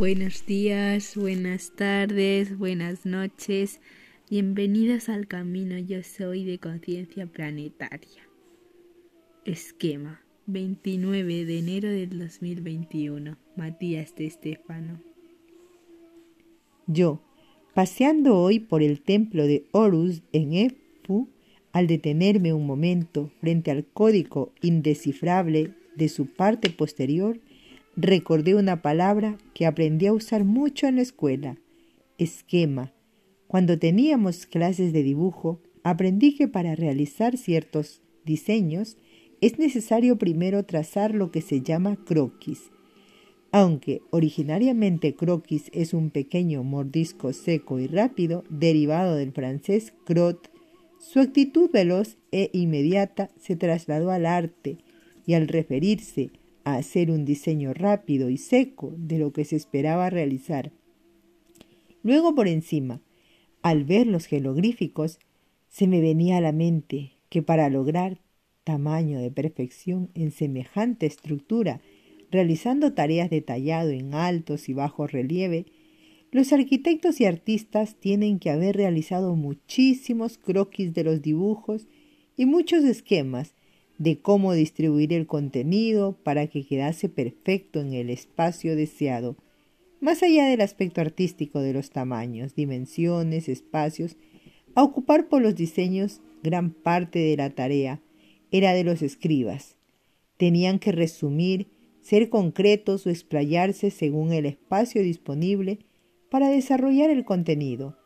Buenos días, buenas tardes, buenas noches. Bienvenidos al camino Yo Soy de Conciencia Planetaria. Esquema 29 de enero del 2021. Matías de Estefano. Yo, paseando hoy por el templo de Horus en Efu, al detenerme un momento frente al código indescifrable de su parte posterior, recordé una palabra que aprendí a usar mucho en la escuela, esquema. Cuando teníamos clases de dibujo, aprendí que para realizar ciertos diseños es necesario primero trazar lo que se llama croquis. Aunque originariamente croquis es un pequeño mordisco seco y rápido derivado del francés crotte, su actitud veloz e inmediata se trasladó al arte y al referirse a hacer un diseño rápido y seco de lo que se esperaba realizar. Luego por encima, al ver los jeroglíficos, se me venía a la mente que para lograr tamaño de perfección en semejante estructura, realizando tareas de tallado en altos y bajos relieve, los arquitectos y artistas tienen que haber realizado muchísimos croquis de los dibujos y muchos esquemas de cómo distribuir el contenido para que quedase perfecto en el espacio deseado, más allá del aspecto artístico de los tamaños, dimensiones, espacios, a ocupar por los diseños gran parte de la tarea era de los escribas. Tenían que resumir, ser concretos o explayarse según el espacio disponible para desarrollar el contenido.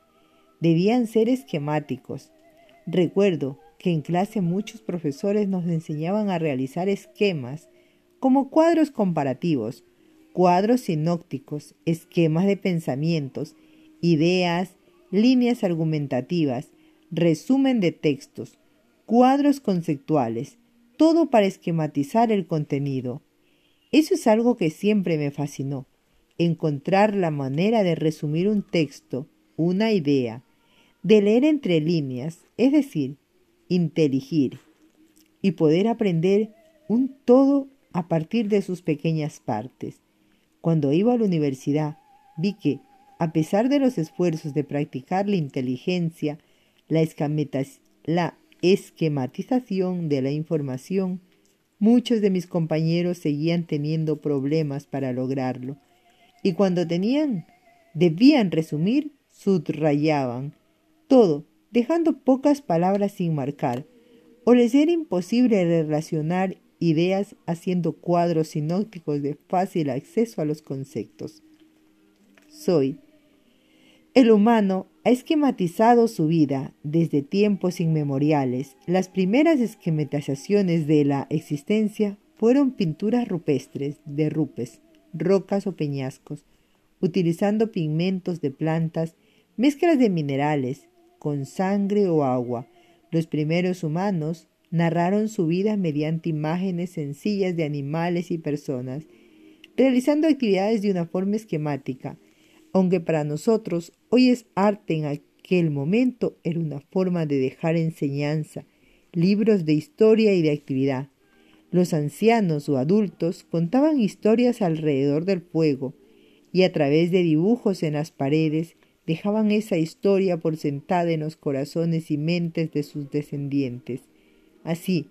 Debían ser esquemáticos. Recuerdo que en clase muchos profesores nos enseñaban a realizar esquemas como cuadros comparativos, cuadros sinópticos, esquemas de pensamientos, ideas, líneas argumentativas, resumen de textos, cuadros conceptuales, todo para esquematizar el contenido. Eso es algo que siempre me fascinó encontrar la manera de resumir un texto, una idea, de leer entre líneas, es decir, inteligir, y poder aprender un todo a partir de sus pequeñas partes. Cuando iba a la universidad, vi que, a pesar de los esfuerzos de practicar la inteligencia, la, la esquematización de la información, muchos de mis compañeros seguían teniendo problemas para lograrlo y cuando tenían, debían resumir, subrayaban todo, dejando pocas palabras sin marcar, o les era imposible relacionar ideas haciendo cuadros sinópticos de fácil acceso a los conceptos. Soy. El humano ha esquematizado su vida desde tiempos inmemoriales. Las primeras esquematizaciones de la existencia fueron pinturas rupestres de rupes, rocas o peñascos, utilizando pigmentos de plantas, mezclas de minerales, con sangre o agua. Los primeros humanos narraron su vida mediante imágenes sencillas de animales y personas, realizando actividades de una forma esquemática, aunque para nosotros hoy es arte en aquel momento era una forma de dejar enseñanza, libros de historia y de actividad. Los ancianos o adultos contaban historias alrededor del fuego y a través de dibujos en las paredes dejaban esa historia por sentada en los corazones y mentes de sus descendientes. Así,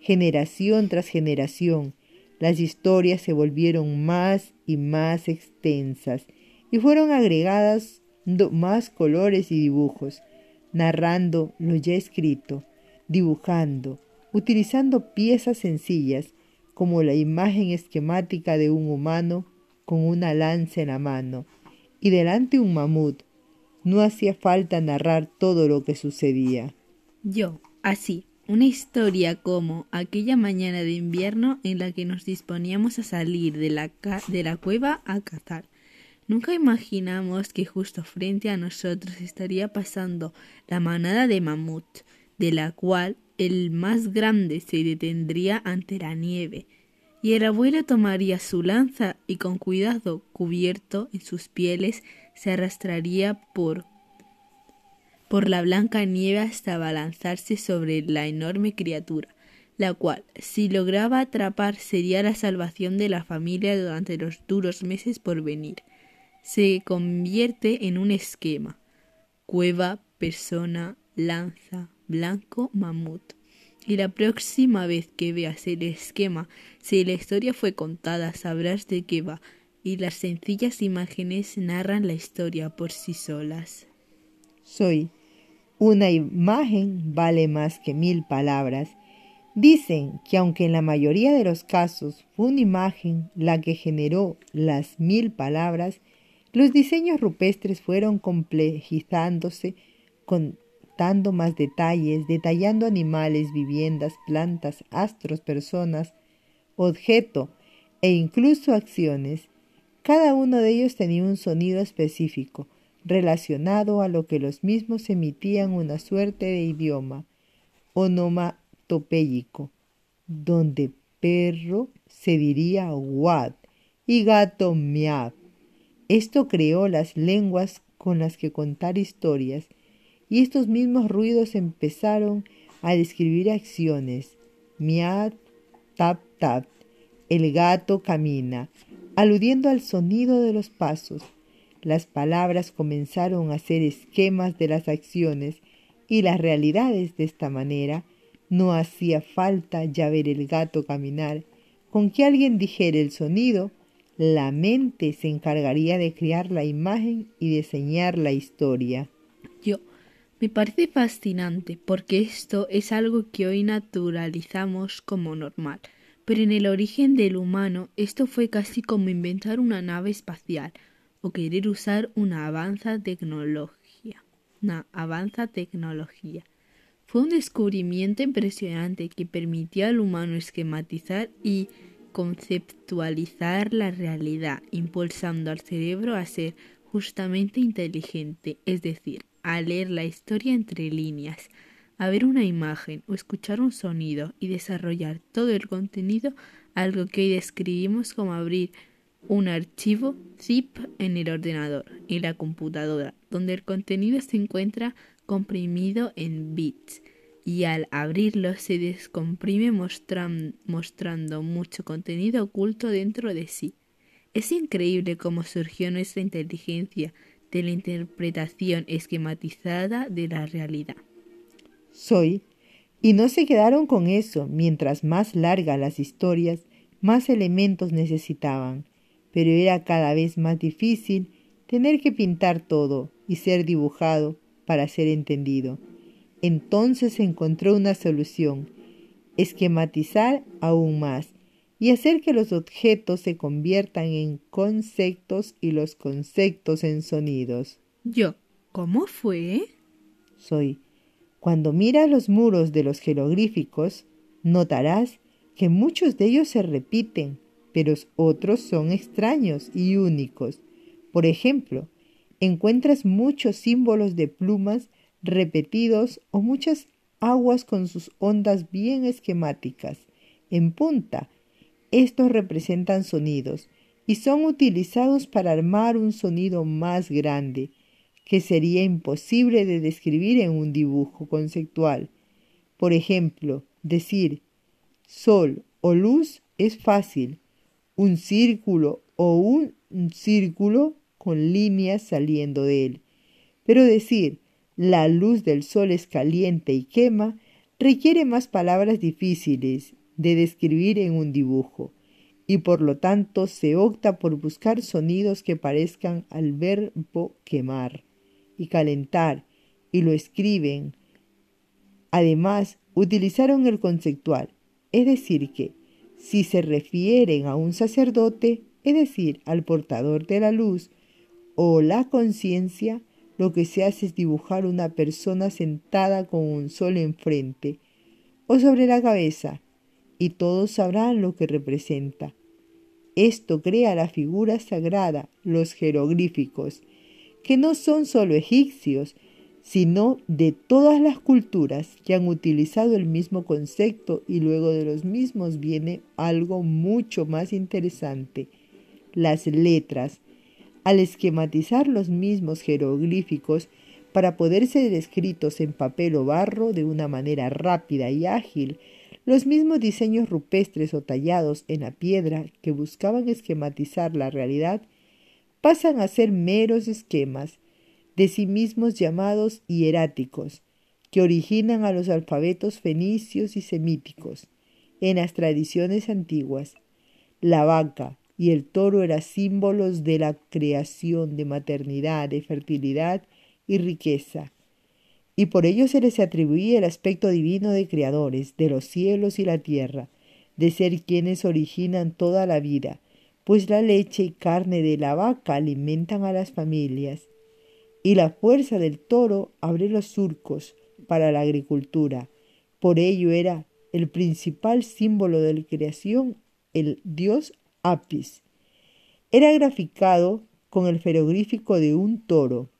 generación tras generación, las historias se volvieron más y más extensas y fueron agregadas más colores y dibujos, narrando lo ya escrito, dibujando, utilizando piezas sencillas como la imagen esquemática de un humano con una lanza en la mano y delante un mamut. No hacía falta narrar todo lo que sucedía. Yo, así, una historia como aquella mañana de invierno en la que nos disponíamos a salir de la, de la cueva a cazar. Nunca imaginamos que justo frente a nosotros estaría pasando la manada de mamut, de la cual el más grande se detendría ante la nieve, y el abuelo tomaría su lanza y con cuidado cubierto en sus pieles se arrastraría por por la blanca nieve hasta abalanzarse sobre la enorme criatura, la cual, si lograba atrapar, sería la salvación de la familia durante los duros meses por venir. se convierte en un esquema. Cueva, persona, lanza, blanco, mamut. Y la próxima vez que veas el esquema, si la historia fue contada, sabrás de qué va, y las sencillas imágenes narran la historia por sí solas. Soy. Una imagen vale más que mil palabras. Dicen que aunque en la mayoría de los casos fue una imagen la que generó las mil palabras, los diseños rupestres fueron complejizándose contando más detalles, detallando animales, viviendas, plantas, astros, personas, objeto e incluso acciones. Cada uno de ellos tenía un sonido específico, relacionado a lo que los mismos emitían una suerte de idioma onomatopéyico, donde perro se diría wad y gato miab. Esto creó las lenguas con las que contar historias, y estos mismos ruidos empezaron a describir acciones. Miad, tap, tap, el gato camina, aludiendo al sonido de los pasos. Las palabras comenzaron a ser esquemas de las acciones y las realidades de esta manera. No hacía falta ya ver el gato caminar. Con que alguien dijera el sonido, la mente se encargaría de crear la imagen y diseñar la historia. Me parece fascinante porque esto es algo que hoy naturalizamos como normal. Pero en el origen del humano esto fue casi como inventar una nave espacial o querer usar una avanza tecnología. Una avanza tecnología. Fue un descubrimiento impresionante que permitió al humano esquematizar y conceptualizar la realidad, impulsando al cerebro a ser justamente inteligente, es decir, a leer la historia entre líneas, a ver una imagen o escuchar un sonido y desarrollar todo el contenido, algo que hoy describimos como abrir un archivo zip en el ordenador y la computadora, donde el contenido se encuentra comprimido en bits y al abrirlo se descomprime mostrando mucho contenido oculto dentro de sí. Es increíble cómo surgió nuestra inteligencia de la interpretación esquematizada de la realidad. Soy, y no se quedaron con eso, mientras más largas las historias, más elementos necesitaban, pero era cada vez más difícil tener que pintar todo y ser dibujado para ser entendido. Entonces encontró una solución, esquematizar aún más y hacer que los objetos se conviertan en conceptos y los conceptos en sonidos. Yo, ¿cómo fue? Soy, cuando miras los muros de los jeroglíficos, notarás que muchos de ellos se repiten, pero otros son extraños y únicos. Por ejemplo, encuentras muchos símbolos de plumas repetidos o muchas aguas con sus ondas bien esquemáticas. En punta, estos representan sonidos y son utilizados para armar un sonido más grande, que sería imposible de describir en un dibujo conceptual. Por ejemplo, decir sol o luz es fácil, un círculo o un círculo con líneas saliendo de él. Pero decir la luz del sol es caliente y quema requiere más palabras difíciles de describir en un dibujo, y por lo tanto se opta por buscar sonidos que parezcan al verbo quemar y calentar y lo escriben. Además, utilizaron el conceptual, es decir, que si se refieren a un sacerdote, es decir, al portador de la luz o la conciencia, lo que se hace es dibujar una persona sentada con un sol enfrente o sobre la cabeza, y todos sabrán lo que representa. Esto crea la figura sagrada, los jeroglíficos, que no son solo egipcios, sino de todas las culturas que han utilizado el mismo concepto y luego de los mismos viene algo mucho más interesante, las letras. Al esquematizar los mismos jeroglíficos para poder ser escritos en papel o barro de una manera rápida y ágil, los mismos diseños rupestres o tallados en la piedra que buscaban esquematizar la realidad pasan a ser meros esquemas de sí mismos llamados hieráticos, que originan a los alfabetos fenicios y semíticos en las tradiciones antiguas. La vaca y el toro eran símbolos de la creación, de maternidad, de fertilidad y riqueza, y por ello se les atribuía el aspecto divino de creadores de los cielos y la tierra, de ser quienes originan toda la vida, pues la leche y carne de la vaca alimentan a las familias, y la fuerza del toro abre los surcos para la agricultura. Por ello era el principal símbolo de la creación el dios Apis. Era graficado con el ferogrífico de un toro,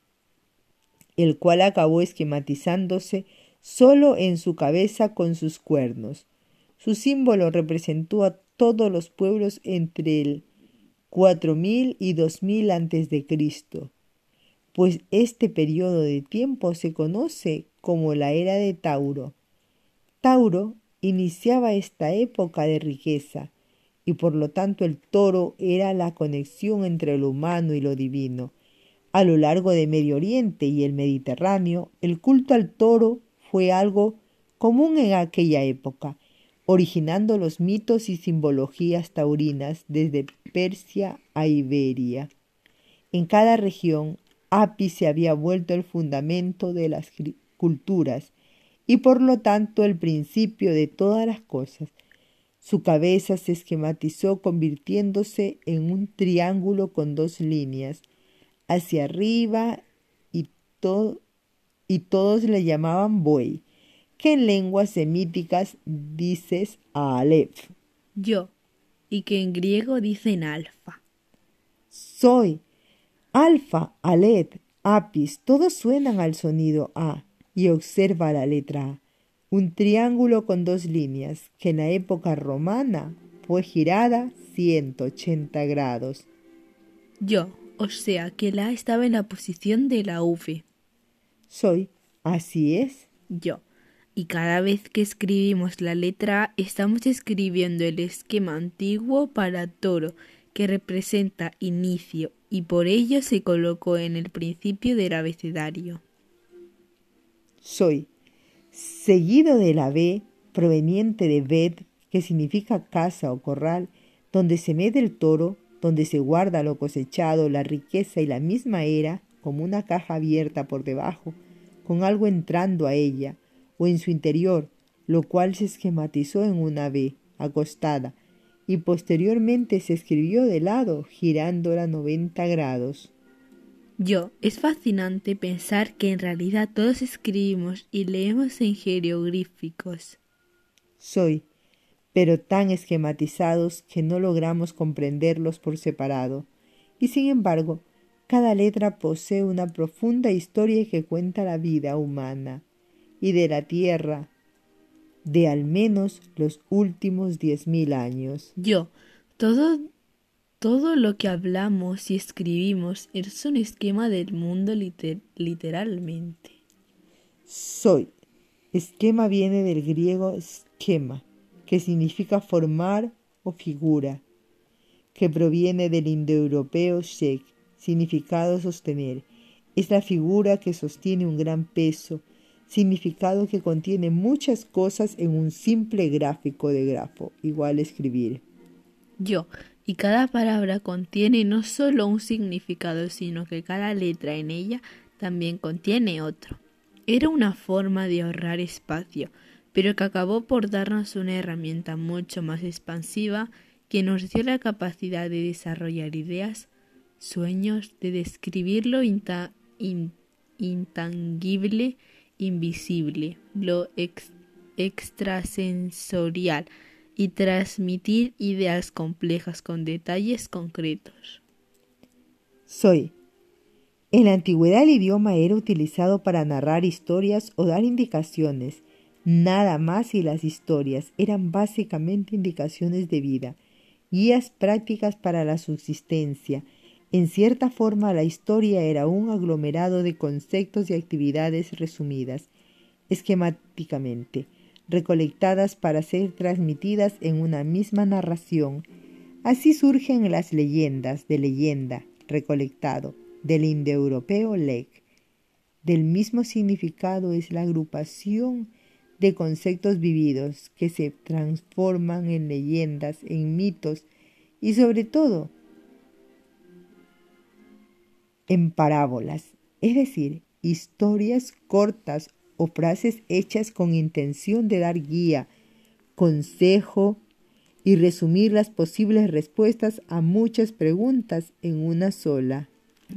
el cual acabó esquematizándose solo en su cabeza con sus cuernos. Su símbolo representó a todos los pueblos entre el 4000 y 2000 antes de Cristo, pues este periodo de tiempo se conoce como la era de Tauro. Tauro iniciaba esta época de riqueza, y por lo tanto el toro era la conexión entre lo humano y lo divino. A lo largo de Medio Oriente y el Mediterráneo, el culto al toro fue algo común en aquella época, originando los mitos y simbologías taurinas desde Persia a Iberia. En cada región, Apis se había vuelto el fundamento de las culturas y por lo tanto el principio de todas las cosas. Su cabeza se esquematizó convirtiéndose en un triángulo con dos líneas hacia arriba y, y todos le llamaban buey, que en lenguas semíticas dices Aleph. Yo, y que en griego dicen alfa. Soy. Alfa, Aleph, Apis, todos suenan al sonido A y observa la letra A, un triángulo con dos líneas que en la época romana fue girada 180 grados. Yo, o sea que la A estaba en la posición de la V. Soy, así es. Yo. Y cada vez que escribimos la letra A estamos escribiendo el esquema antiguo para toro, que representa inicio, y por ello se colocó en el principio del abecedario soy, seguido de la B proveniente de bed, que significa casa o corral, donde se mede el toro, donde se guarda lo cosechado, la riqueza y la misma era, como una caja abierta por debajo, con algo entrando a ella, o en su interior, lo cual se esquematizó en una B, acostada, y posteriormente se escribió de lado, girándola 90 grados. Yo, es fascinante pensar que en realidad todos escribimos y leemos en jeroglíficos. Soy, pero tan esquematizados que no logramos comprenderlos por separado. Y sin embargo, cada letra posee una profunda historia que cuenta la vida humana y de la tierra de al menos los últimos diez mil años. Yo, todo todo lo que hablamos y escribimos es un esquema del mundo literalmente. Soy. Esquema viene del griego esquema, que significa formar o figura, que proviene del indoeuropeo shek, significado sostener. Es la figura que sostiene un gran peso, significado que contiene muchas cosas en un simple gráfico de grafo, igual escribir. Yo, y cada palabra contiene no solo un significado, sino que cada letra en ella también contiene otro. Era una forma de ahorrar espacio, pero que acabó por darnos una herramienta mucho más expansiva que nos dio la capacidad de desarrollar ideas, sueños, de describir lo intangible, invisible, lo extrasensorial, y transmitir ideas complejas con detalles concretos. Soy. En la antigüedad el idioma era utilizado para narrar historias o dar indicaciones, nada más y las historias eran básicamente indicaciones de vida, guías prácticas para la subsistencia. En cierta forma la historia era un aglomerado de conceptos y actividades resumidas esquemáticamente recolectadas para ser transmitidas en una misma narración. Así surgen las leyendas de leyenda, recolectado del indoeuropeo lek. Del mismo significado es la agrupación de conceptos vividos que se transforman en leyendas, en mitos y sobre todo en parábolas, es decir, historias cortas o frases hechas con intención de dar guía, consejo y resumir las posibles respuestas a muchas preguntas en una sola.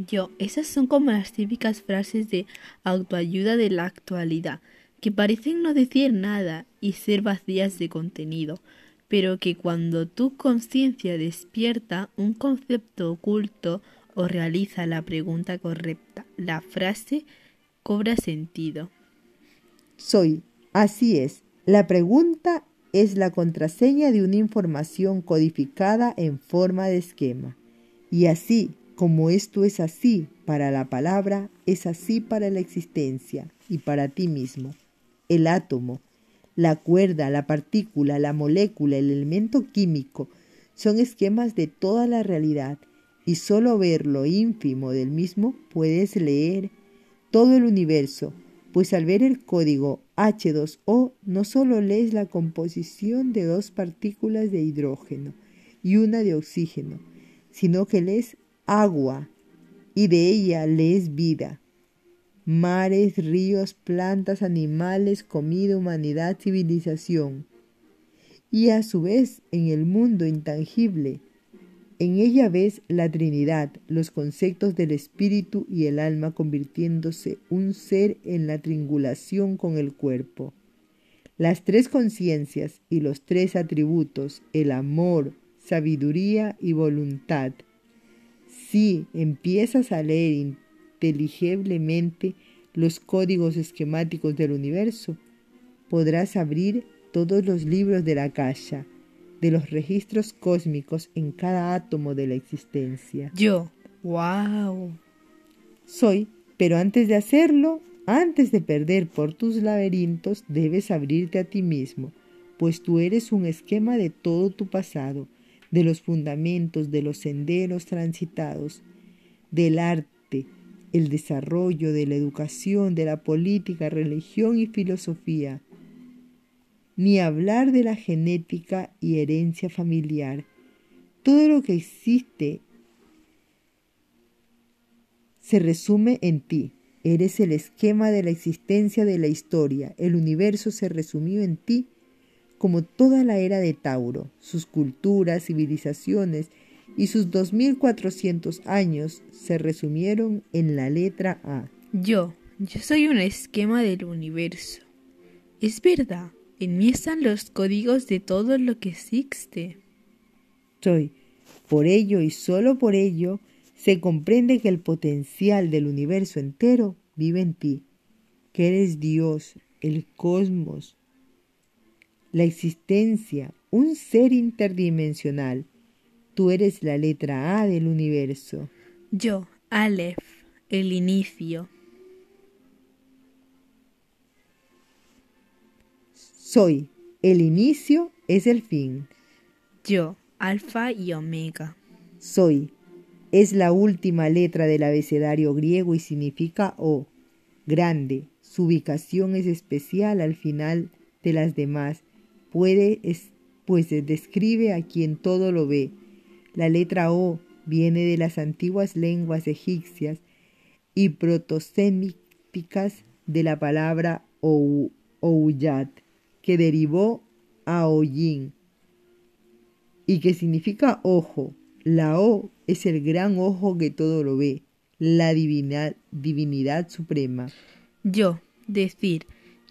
Yo, esas son como las típicas frases de autoayuda de la actualidad, que parecen no decir nada y ser vacías de contenido, pero que cuando tu conciencia despierta un concepto oculto o realiza la pregunta correcta, la frase cobra sentido. Soy, así es. La pregunta es la contraseña de una información codificada en forma de esquema. Y así como esto es así para la palabra, es así para la existencia y para ti mismo. El átomo, la cuerda, la partícula, la molécula, el elemento químico, son esquemas de toda la realidad y solo ver lo ínfimo del mismo puedes leer todo el universo, pues al ver el código H2O no solo lees la composición de dos partículas de hidrógeno y una de oxígeno, sino que lees agua y de ella lees vida. Mares, ríos, plantas, animales, comida, humanidad, civilización. Y a su vez en el mundo intangible en ella ves la Trinidad, los conceptos del espíritu y el alma convirtiéndose un ser en la triangulación con el cuerpo. Las tres conciencias y los tres atributos, el amor, sabiduría y voluntad. Si empiezas a leer inteligiblemente los códigos esquemáticos del universo, podrás abrir todos los libros de la caja de los registros cósmicos en cada átomo de la existencia. Yo, wow. Soy, pero antes de hacerlo, antes de perder por tus laberintos, debes abrirte a ti mismo, pues tú eres un esquema de todo tu pasado, de los fundamentos, de los senderos transitados, del arte, el desarrollo, de la educación, de la política, religión y filosofía, ni hablar de la genética y herencia familiar. Todo lo que existe se resume en ti. Eres el esquema de la existencia de la historia. El universo se resumió en ti como toda la era de Tauro, sus culturas, civilizaciones y sus 2400 años se resumieron en la letra A. Yo, yo soy un esquema del universo. Es verdad. En mí están los códigos de todo lo que existe. Soy. Por ello y solo por ello se comprende que el potencial del universo entero vive en ti, que eres Dios, el cosmos, la existencia, un ser interdimensional. Tú eres la letra A del universo. Yo, Aleph, el inicio. Soy. El inicio es el fin. Yo, alfa y omega. Soy. Es la última letra del abecedario griego y significa O. Grande. Su ubicación es especial al final de las demás. Puede, pues describe a quien todo lo ve. La letra O viene de las antiguas lenguas egipcias y protosémiticas de la palabra ou, Ouyat que derivó a Oyin y que significa ojo. La O es el gran ojo que todo lo ve, la divinidad suprema. Yo, decir,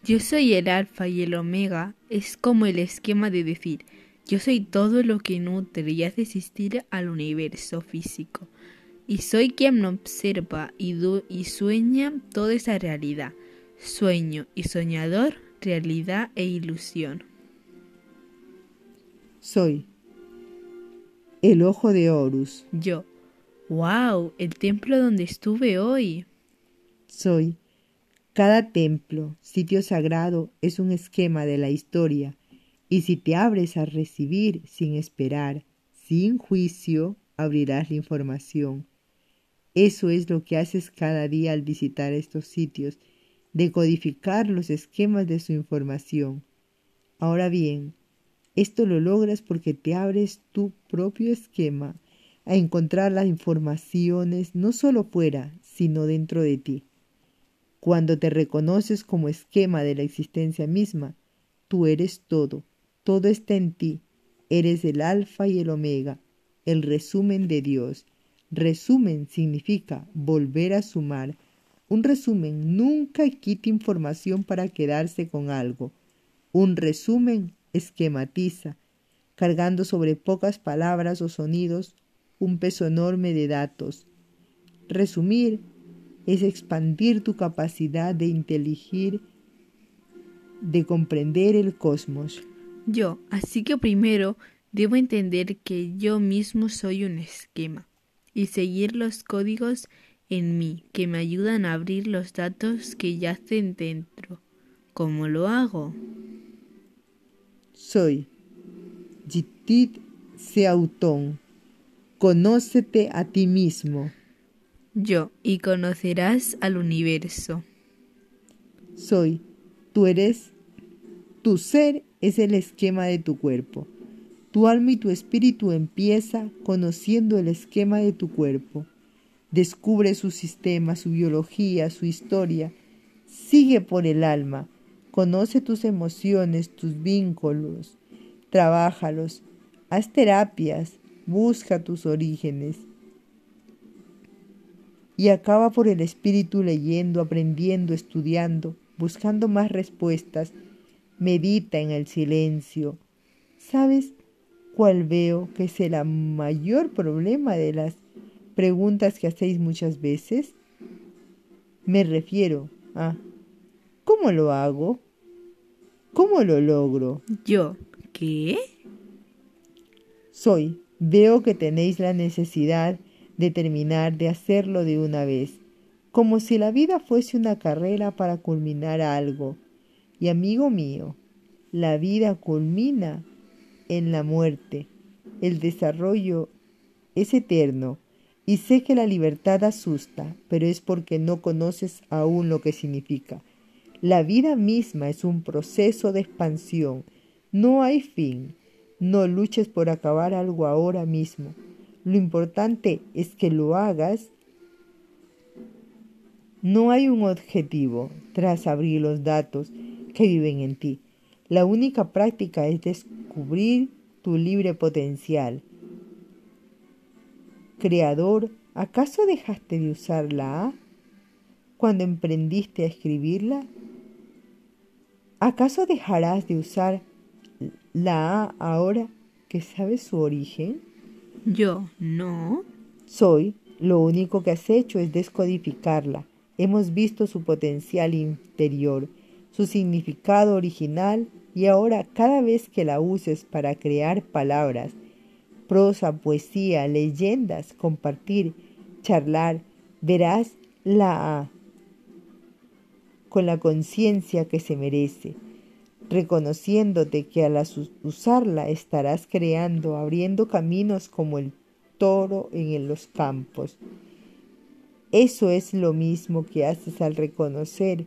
yo soy el alfa y el omega, es como el esquema de decir, yo soy todo lo que nutre y hace existir al universo físico. Y soy quien observa y, y sueña toda esa realidad. Sueño y soñador realidad e ilusión. Soy el ojo de Horus. Yo. ¡Wow! El templo donde estuve hoy. Soy. Cada templo, sitio sagrado, es un esquema de la historia, y si te abres a recibir sin esperar, sin juicio, abrirás la información. Eso es lo que haces cada día al visitar estos sitios, decodificar los esquemas de su información. Ahora bien, esto lo logras porque te abres tu propio esquema a encontrar las informaciones no solo fuera, sino dentro de ti. Cuando te reconoces como esquema de la existencia misma, tú eres todo, todo está en ti, eres el alfa y el omega, el resumen de Dios. Resumen significa volver a sumar. Un resumen nunca quita información para quedarse con algo. Un resumen esquematiza, cargando sobre pocas palabras o sonidos un peso enorme de datos. Resumir es expandir tu capacidad de inteligir, de comprender el cosmos. Yo, así que primero debo entender que yo mismo soy un esquema y seguir los códigos en mí que me ayudan a abrir los datos que yacen dentro. ¿Cómo lo hago? Soy Jitit Seautón. Conócete a ti mismo. Yo, y conocerás al universo. Soy, tú eres, tu ser es el esquema de tu cuerpo. Tu alma y tu espíritu empieza conociendo el esquema de tu cuerpo. Descubre su sistema, su biología, su historia. Sigue por el alma. Conoce tus emociones, tus vínculos. Trabájalos. Haz terapias. Busca tus orígenes. Y acaba por el espíritu leyendo, aprendiendo, estudiando, buscando más respuestas. Medita en el silencio. ¿Sabes? cuál veo que es el mayor problema de las preguntas que hacéis muchas veces? Me refiero a ¿cómo lo hago? ¿Cómo lo logro? Yo, ¿qué? Soy, veo que tenéis la necesidad de terminar de hacerlo de una vez, como si la vida fuese una carrera para culminar algo. Y amigo mío, la vida culmina en la muerte. El desarrollo es eterno y sé que la libertad asusta, pero es porque no conoces aún lo que significa. La vida misma es un proceso de expansión. No hay fin. No luches por acabar algo ahora mismo. Lo importante es que lo hagas. No hay un objetivo tras abrir los datos que viven en ti. La única práctica es descubrir tu libre potencial. Creador, ¿acaso dejaste de usar la A cuando emprendiste a escribirla? ¿Acaso dejarás de usar la A ahora que sabes su origen? Yo no. Soy, lo único que has hecho es descodificarla. Hemos visto su potencial interior, su significado original y ahora cada vez que la uses para crear palabras, prosa, poesía, leyendas, compartir, charlar, verás la A con la conciencia que se merece, reconociéndote que al usarla estarás creando, abriendo caminos como el toro en los campos. Eso es lo mismo que haces al reconocer,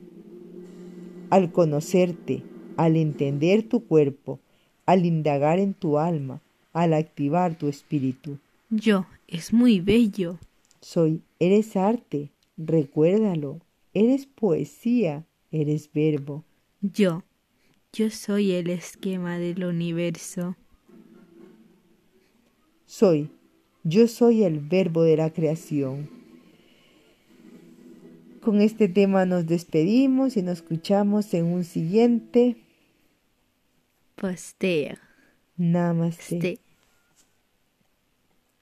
al conocerte, al entender tu cuerpo, al indagar en tu alma, al activar tu espíritu. Yo, es muy bello. Soy, eres arte, recuérdalo, eres poesía, eres verbo. Yo, yo soy el esquema del universo. Soy, yo soy el verbo de la creación. Con este tema nos despedimos y nos escuchamos en un siguiente Poster. Namaste.